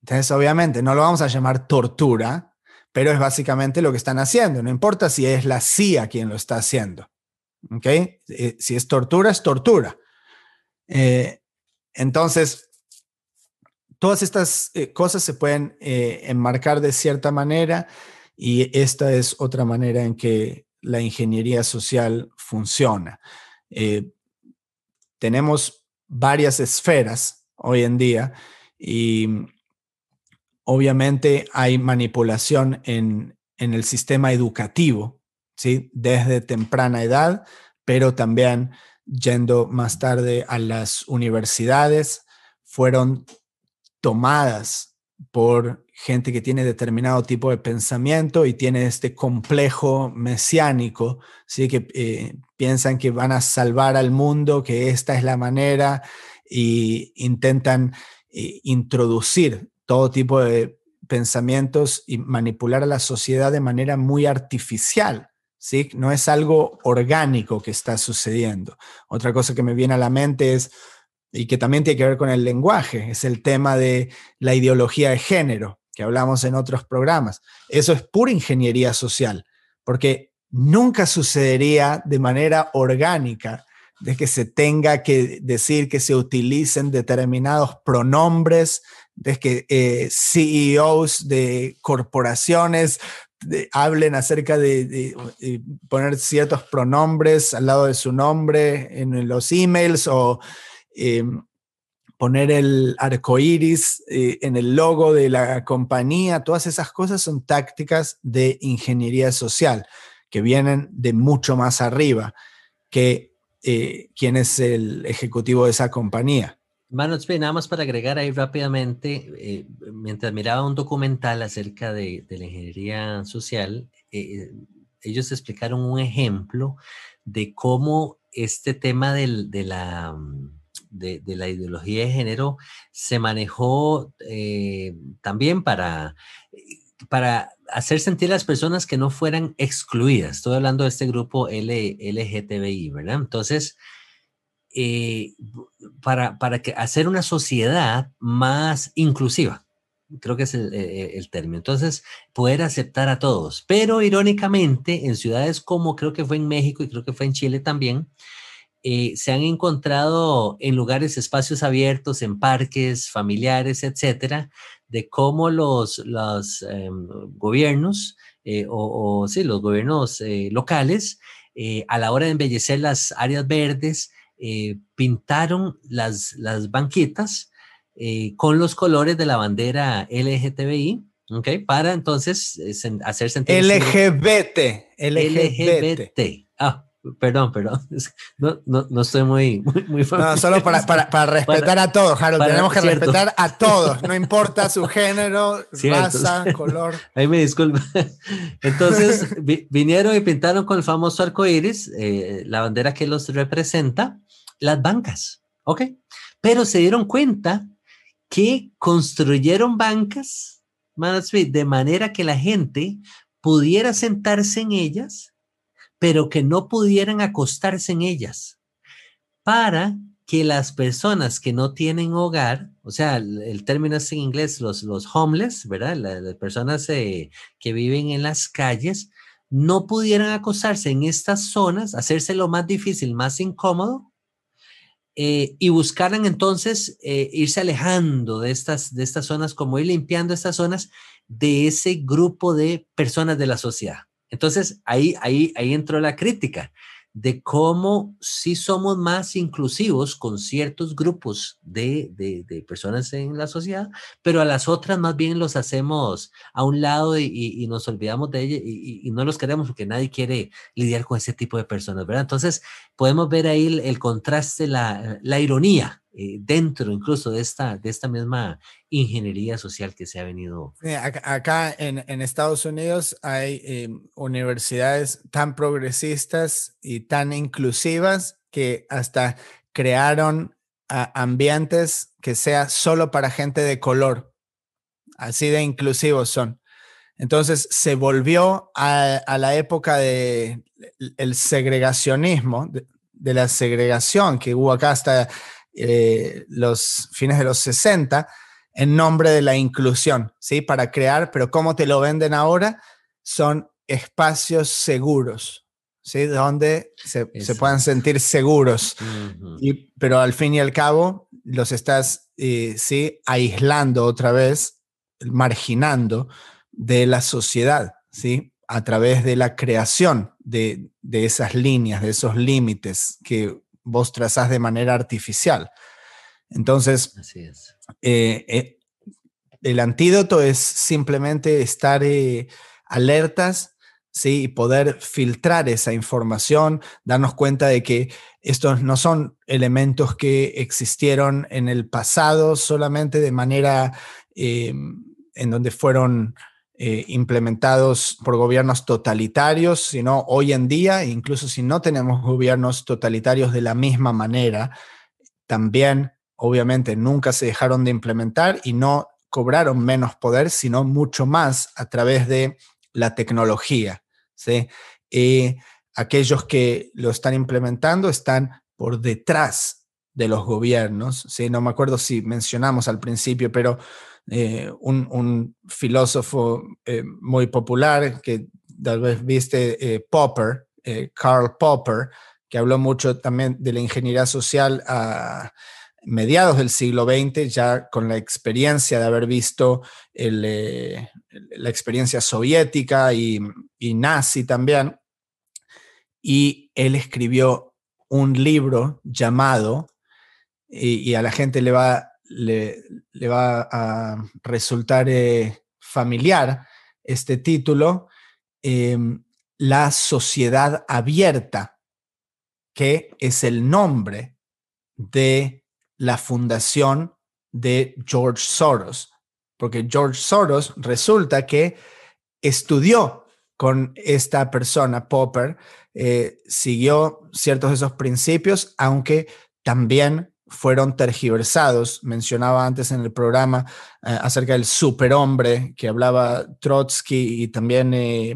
Entonces, obviamente, no lo vamos a llamar tortura, pero es básicamente lo que están haciendo. No importa si es la CIA quien lo está haciendo. ¿Ok? Eh, si es tortura, es tortura. Eh, entonces, todas estas cosas se pueden enmarcar de cierta manera y esta es otra manera en que la ingeniería social funciona. tenemos varias esferas hoy en día y obviamente hay manipulación en, el sistema educativo, ¿sí? Desde temprana edad, pero también yendo más tarde a las universidades, fueron tomadas por gente que tiene determinado tipo de pensamiento y tiene este complejo mesiánico, ¿sí? que eh, piensan que van a salvar al mundo, que esta es la manera, y intentan eh, introducir todo tipo de pensamientos y manipular a la sociedad de manera muy artificial. ¿sí? No es algo orgánico que está sucediendo. Otra cosa que me viene a la mente es, y que también tiene que ver con el lenguaje, es el tema de la ideología de género que hablamos en otros programas. Eso es pura ingeniería social, porque nunca sucedería de manera orgánica de que se tenga que decir que se utilicen determinados pronombres, de que eh, CEOs de corporaciones hablen acerca de, poner ciertos pronombres al lado de su nombre en los emails o em, poner el arco iris eh, en el logo de la compañía, todas esas cosas son tácticas de ingeniería social que vienen de mucho más arriba, que eh, quién es el ejecutivo de esa compañía. Manos, nada más para agregar ahí rápidamente, eh, mientras miraba un documental acerca de, la ingeniería social, eh, ellos explicaron un ejemplo de cómo este tema de, la, de, la ideología de género se manejó también para para hacer sentir a las personas que no fueran excluidas. Estoy hablando de este grupo LGTBI, ¿verdad? Entonces, eh, para, para que hacer una sociedad más inclusiva, creo que es el, el, término. Entonces, poder aceptar a todos. Pero irónicamente, en ciudades como creo que fue en México y creo que fue en Chile también, eh, se han encontrado en lugares, espacios abiertos, en parques familiares, etcétera, de cómo los, los em, gobiernos eh, o, sí, los gobiernos eh, locales, a la hora de embellecer las áreas verdes, pintaron las, las banquitas con los colores de la bandera LGTBI, ¿ok? Para entonces hacer sentir... LGBT, LGBT. LGBT. Ah, Perdón, perdón. No, no, no estoy muy, muy, muy No, solo para, para, para respetar a todos, Harold. Tenemos que respetar a todos, no importa su género, raza, color. Ahí me disculpa. Entonces, vinieron y pintaron con el famoso arco iris, eh, la bandera que los representa, las bancas. ¿Ok? Pero se dieron cuenta que construyeron bancas, de manera que la gente pudiera sentarse en ellas pero que no pudieran acostarse en ellas para que las personas que no tienen hogar, o sea, el, término es en inglés, los, los homeless, ¿verdad? Las, personas eh, que viven en las calles, no pudieran acostarse en estas zonas, hacerse lo más difícil, más incómodo, eh, y buscaran entonces eh, irse alejando de estas, de estas zonas, como ir limpiando estas zonas de ese grupo de personas de la sociedad. Entonces, ahí, ahí, ahí entró la crítica de cómo sí somos más inclusivos con ciertos grupos de, de, personas en la sociedad, pero a las otras más bien los hacemos a un lado y, nos olvidamos de ellas y, no los queremos porque nadie quiere lidiar con ese tipo de personas, ¿verdad? Entonces, podemos ver ahí el, el contraste, la, la ironía eh, dentro incluso de esta, de esta misma ingeniería social que se ha venido. acá, en, en, Estados Unidos hay em, universidades tan progresistas y tan inclusivas que hasta crearon ambientes que sea solo para gente de color. Así de inclusivos son. Entonces se volvió a, a la época del de el segregacionismo, de, de, la segregación que hubo acá hasta eh, los fines de los 60 en nombre de la inclusión, ¿sí? Para crear, pero ¿cómo te lo venden ahora? Son espacios seguros, ¿sí? Donde se, se puedan sentir seguros. y, pero al fin y al cabo, los estás, eh, ¿sí? Aislando otra vez, marginando de la sociedad, ¿sí? A través de la creación de, de esas líneas, de esos límites que vos trazás de manera artificial. Entonces, eh, eh, el antídoto es simplemente estar eh, alertas ¿sí? y poder filtrar esa información, darnos cuenta de que estos no son elementos que existieron en el pasado solamente de manera en donde fueron eh, implementados por gobiernos totalitarios, sino hoy en día, incluso si no tenemos gobiernos totalitarios de la misma manera, también obviamente nunca se dejaron de implementar y no cobraron menos poder, sino mucho más a través de la tecnología. ¿sí? Aquellos que lo están implementando están por detrás de los gobiernos. ¿sí? No me acuerdo si mencionamos al principio, pero eh, un, filósofo eh, muy popular que tal vez viste, eh, Popper, Karl Popper, que habló mucho también de la ingeniería social a mediados del siglo XX, ya con la experiencia de haber visto la experiencia soviética y, nazi también. Y él escribió un libro llamado, y a la gente le va le, va a resultar eh, familiar este título, em, La sociedad abierta, que es el nombre de la fundación de George Soros, porque George Soros resulta que estudió con esta persona, Popper, eh, siguió ciertos de esos principios, aunque también fueron tergiversados. Mencionaba antes en el programa eh, acerca del superhombre que hablaba Trotsky y también eh,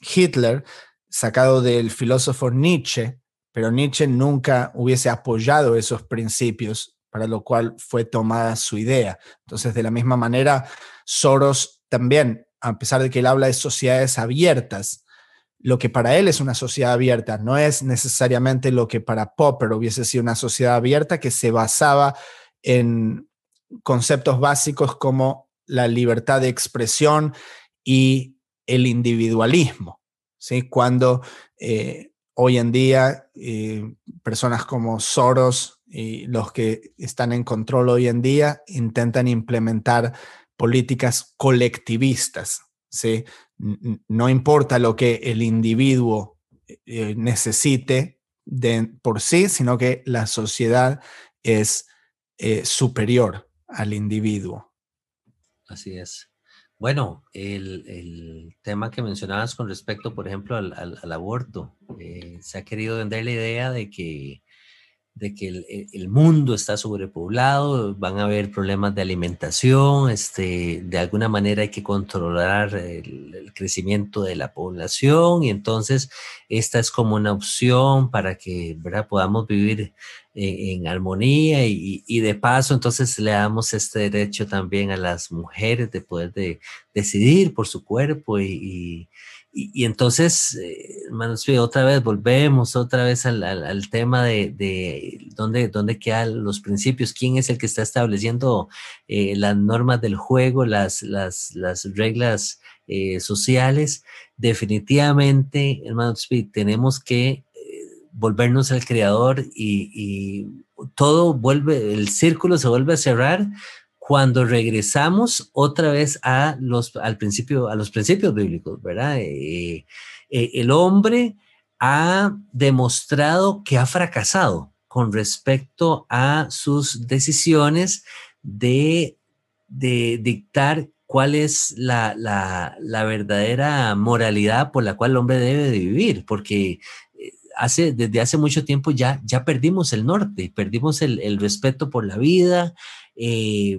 Hitler, sacado del filósofo Nietzsche, pero Nietzsche nunca hubiese apoyado esos principios, para lo cual fue tomada su idea. Entonces, de la misma manera, Soros también a pesar de que él habla de sociedades abiertas, lo que para él es una sociedad abierta no es necesariamente lo que para Popper hubiese sido una sociedad abierta que se basaba en conceptos básicos como la libertad de expresión y el individualismo. ¿sí? Cuando eh, hoy en día eh, personas como Soros y los que están en control hoy en día intentan implementar políticas colectivistas. ¿Sí? No importa lo que el individuo eh, necesite de, por sí, sino que la sociedad es eh, superior al individuo. Así es. Bueno, el, tema que mencionabas con respecto, por ejemplo, al, aborto, eh, se ha querido vender la idea de que de que el, el, mundo está sobrepoblado, van a haber problemas de alimentación, este, de alguna manera hay que controlar el, crecimiento de la población y entonces esta es como una opción para que ¿verdad? podamos vivir en, armonía y, de paso entonces le damos este derecho también a las mujeres de poder de, decidir por su cuerpo y, entonces, eh, hermanos, otra vez volvemos otra vez al, al, tema de, de, dónde, dónde quedan los principios, quién es el que está estableciendo eh, las normas del juego, las, las, las reglas eh, sociales. Definitivamente, hermanos, tenemos que volvernos al creador y, y todo vuelve, el círculo se vuelve a cerrar cuando regresamos otra vez a los, al principio, a los principios bíblicos, ¿verdad? Eh, eh, el hombre ha demostrado que ha fracasado con respecto a sus decisiones de, dictar cuál es la, la, la, verdadera moralidad por la cual el hombre debe de vivir, porque eh, hace, desde hace mucho tiempo ya, ya perdimos el norte, perdimos el, el respeto por la vida, eh,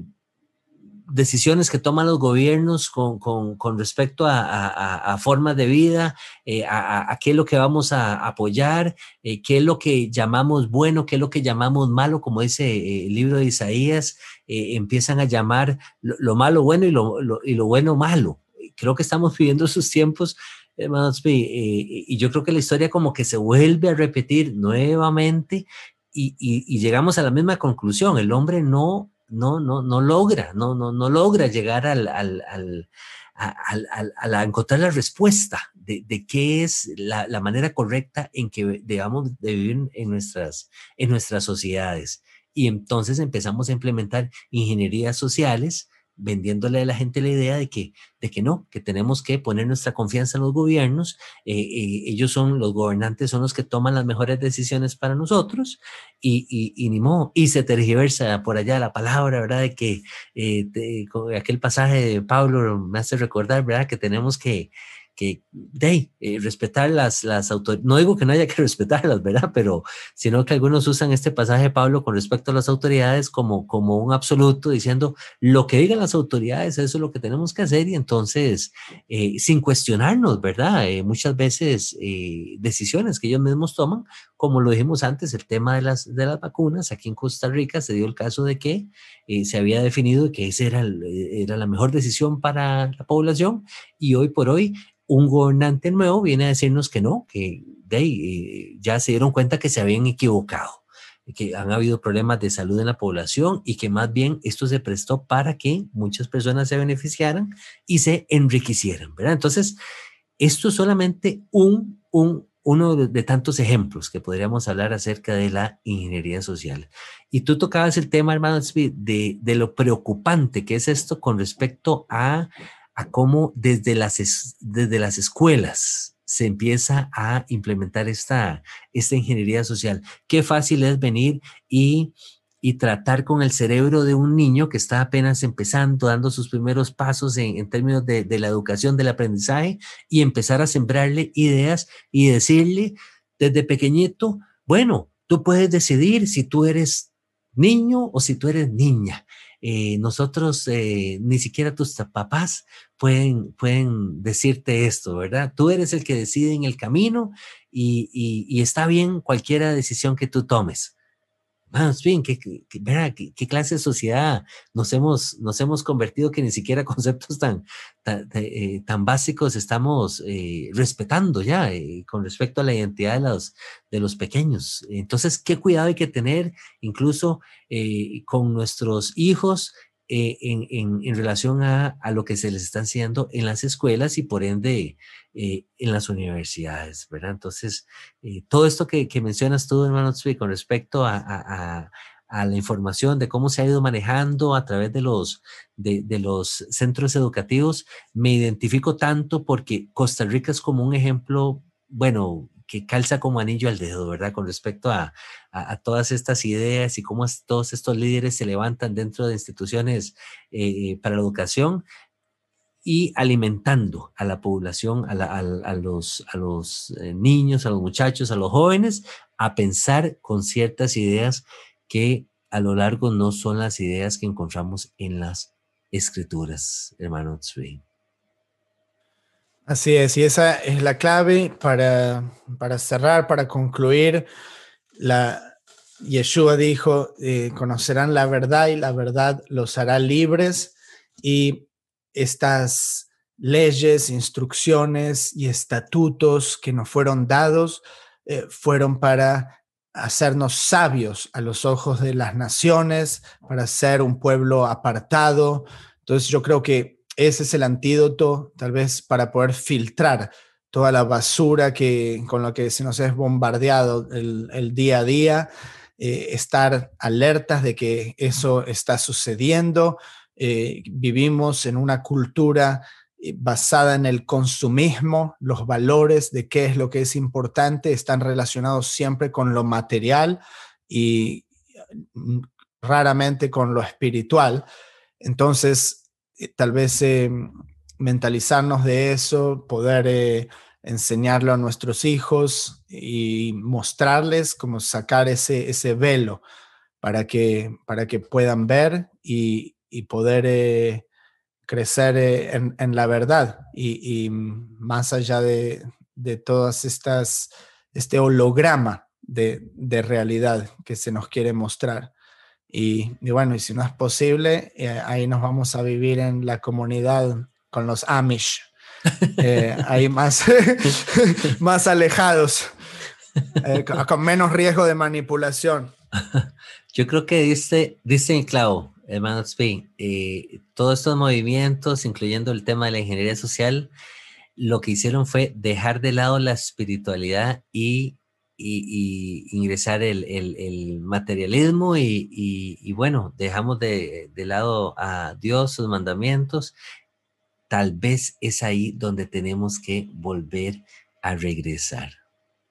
decisiones que toman los gobiernos con, con, con respecto a, a, formas de vida, eh, a, qué es lo que vamos a apoyar, eh, qué es lo que llamamos bueno, qué es lo que llamamos malo, como dice eh, el libro de Isaías, empiezan a llamar lo, malo bueno y lo, y lo bueno malo. Creo que estamos viviendo esos tiempos hermanos, y yo creo que la historia como que se vuelve a repetir nuevamente y, y, y, llegamos a la misma conclusión. El hombre no no, no, no logra, no, no, no logra llegar al, al, al, a, encontrar la respuesta de, de qué es la, la, manera correcta en que debamos de vivir en nuestras, en nuestras sociedades. Y entonces empezamos a implementar ingenierías sociales vendiéndole a la gente la idea de que, de que no, que tenemos que poner nuestra confianza en los gobiernos, eh, eh, ellos son, los gobernantes son los que toman las mejores decisiones para nosotros y, y, y ni modo, y se tergiversa por allá la palabra, ¿verdad? De que eh, aquel pasaje de Pablo me hace recordar, ¿verdad? Que tenemos que, que de eh, respetar las, las autoridades, no digo que no haya que respetarlas, ¿verdad? Pero sino que algunos usan este pasaje de Pablo con respecto a las autoridades como, como un absoluto, diciendo lo que digan las autoridades, eso es lo que tenemos que hacer y entonces, eh, sin cuestionarnos, ¿verdad? Eh, muchas veces decisiones que ellos mismos toman, como lo dijimos antes, el tema de las, de las vacunas, aquí en Costa Rica se dio el caso de que se había definido que esa era, era la mejor decisión para la población y hoy por hoy un gobernante nuevo viene a decirnos que no, que de ahí, ya se dieron cuenta que se habían equivocado, que han habido problemas de salud en la población y que más bien esto se prestó para que muchas personas se beneficiaran y se enriquecieran, ¿verdad? Entonces, esto es solamente un, un, uno de, tantos ejemplos que podríamos hablar acerca de la ingeniería social. Y tú tocabas el tema, hermano, de, de lo preocupante que es esto con respecto a a cómo desde las, desde las escuelas se empieza a implementar esta, esta ingeniería social. Qué fácil es venir y y tratar con el cerebro de un niño que está apenas empezando, dando sus primeros pasos en, términos de, de, la educación, del aprendizaje, y empezar a sembrarle ideas y decirle desde pequeñito, bueno, tú puedes decidir si tú eres niño o si tú eres niña. Eh, nosotros, eh, ni siquiera tus papás pueden, pueden decirte esto, ¿verdad? Tú eres el que decide en el camino y, y, y está bien cualquier decisión que tú tomes. Más bien, ¿qué, qué, clase de sociedad nos hemos, nos hemos convertido que ni siquiera conceptos tan, tan, eh, básicos estamos eh, respetando ya eh, con respecto a la identidad de los, de los pequeños? Entonces, ¿qué cuidado hay que tener incluso con nuestros hijos eh, en, en, relación a, a, lo que se les está enseñando en las escuelas y por ende eh, en las universidades, ¿verdad? Entonces, eh, todo esto que, que, mencionas tú, hermano Tsui, con respecto a, a, a, la información de cómo se ha ido manejando a través de los, de, de los centros educativos, me identifico tanto porque Costa Rica es como un ejemplo, bueno, que calza como anillo al dedo, ¿verdad? Con respecto a, todas estas ideas y cómo todos estos líderes se levantan dentro de instituciones eh, para la educación y alimentando a la población, a los, a los eh, niños, a los muchachos, a los jóvenes, a pensar con ciertas ideas que a lo largo no son las ideas que encontramos en las escrituras, hermano Tsui. Así es, y esa es la clave para, para cerrar, para concluir. La, Yeshua dijo, eh, conocerán la verdad y la verdad los hará libres y estas leyes, instrucciones y estatutos que nos fueron dados eh, fueron para hacernos sabios a los ojos de las naciones, para ser un pueblo apartado. Entonces yo creo que ese es el antídoto, tal vez, para poder filtrar toda la basura que, con la que se nos es bombardeado el, día a día, eh, estar alertas de que eso está sucediendo. Eh, vivimos en una cultura eh, basada en el consumismo, los valores de qué es lo que es importante están relacionados siempre con lo material y mm, raramente con lo espiritual. Entonces, tal vez eh, mentalizarnos de eso, poder eh, enseñarlo a nuestros hijos y mostrarles cómo sacar ese, ese velo para que, para que puedan ver y, y poder crecer en, en, la verdad y, y más allá de, de, todas estas, este holograma de, de realidad que se nos quiere mostrar. Y, bueno, y si no es posible, eh, ahí nos vamos a vivir en la comunidad con los Amish, eh, ahí más, más alejados, eh, con, menos riesgo de manipulación. Yo creo que dice, dice en clavo, hermano Spin, todos estos movimientos, incluyendo el tema de la ingeniería social, lo que hicieron fue dejar de lado la espiritualidad y y, ingresar el, el, materialismo y, y, bueno, dejamos de, de, lado a Dios, sus mandamientos, tal vez es ahí donde tenemos que volver a regresar,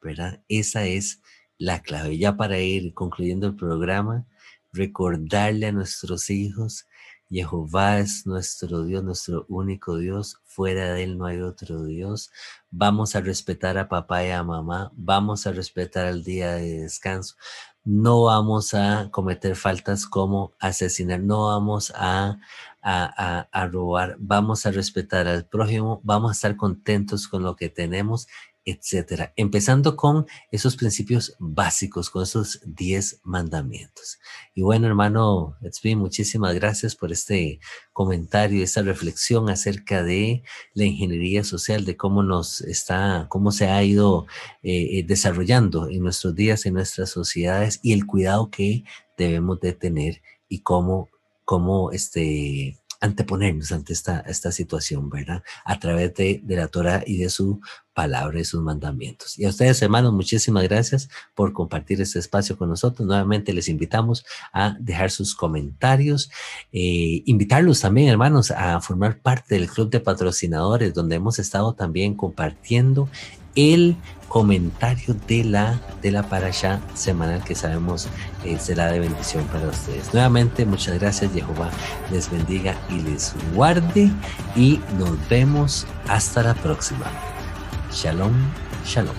¿verdad? Esa es la clave. Ya para ir concluyendo el programa, recordarle a nuestros hijos Jehová es nuestro Dios, nuestro único Dios. Fuera de Él no hay otro Dios. Vamos a respetar a papá y a mamá. Vamos a respetar el día de descanso. No vamos a cometer faltas como asesinar. No vamos a, a, a, a robar. Vamos a respetar al prójimo. Vamos a estar contentos con lo que tenemos etcétera. Empezando con esos principios básicos, con esos 10 mandamientos. Y bueno, hermano Etzvi, muchísimas gracias por este comentario, esta reflexión acerca de la ingeniería social, de cómo nos está, cómo se ha ido eh, eh, desarrollando en nuestros días, en nuestras sociedades y el cuidado que debemos de tener y cómo, cómo este, anteponernos ante esta, esta situación, ¿verdad? A través de, la Torah y de su palabra y sus mandamientos. Y a ustedes, hermanos, muchísimas gracias por compartir este espacio con nosotros. Nuevamente les invitamos a dejar sus comentarios, eh, invitarlos también, hermanos, a formar parte del club de patrocinadores, donde hemos estado también compartiendo el comentario de la, de la parasha semanal que sabemos eh, será de bendición para ustedes. Nuevamente, muchas gracias, Jehová les bendiga y les guarde y nos vemos hasta la próxima. Shalom, shalom.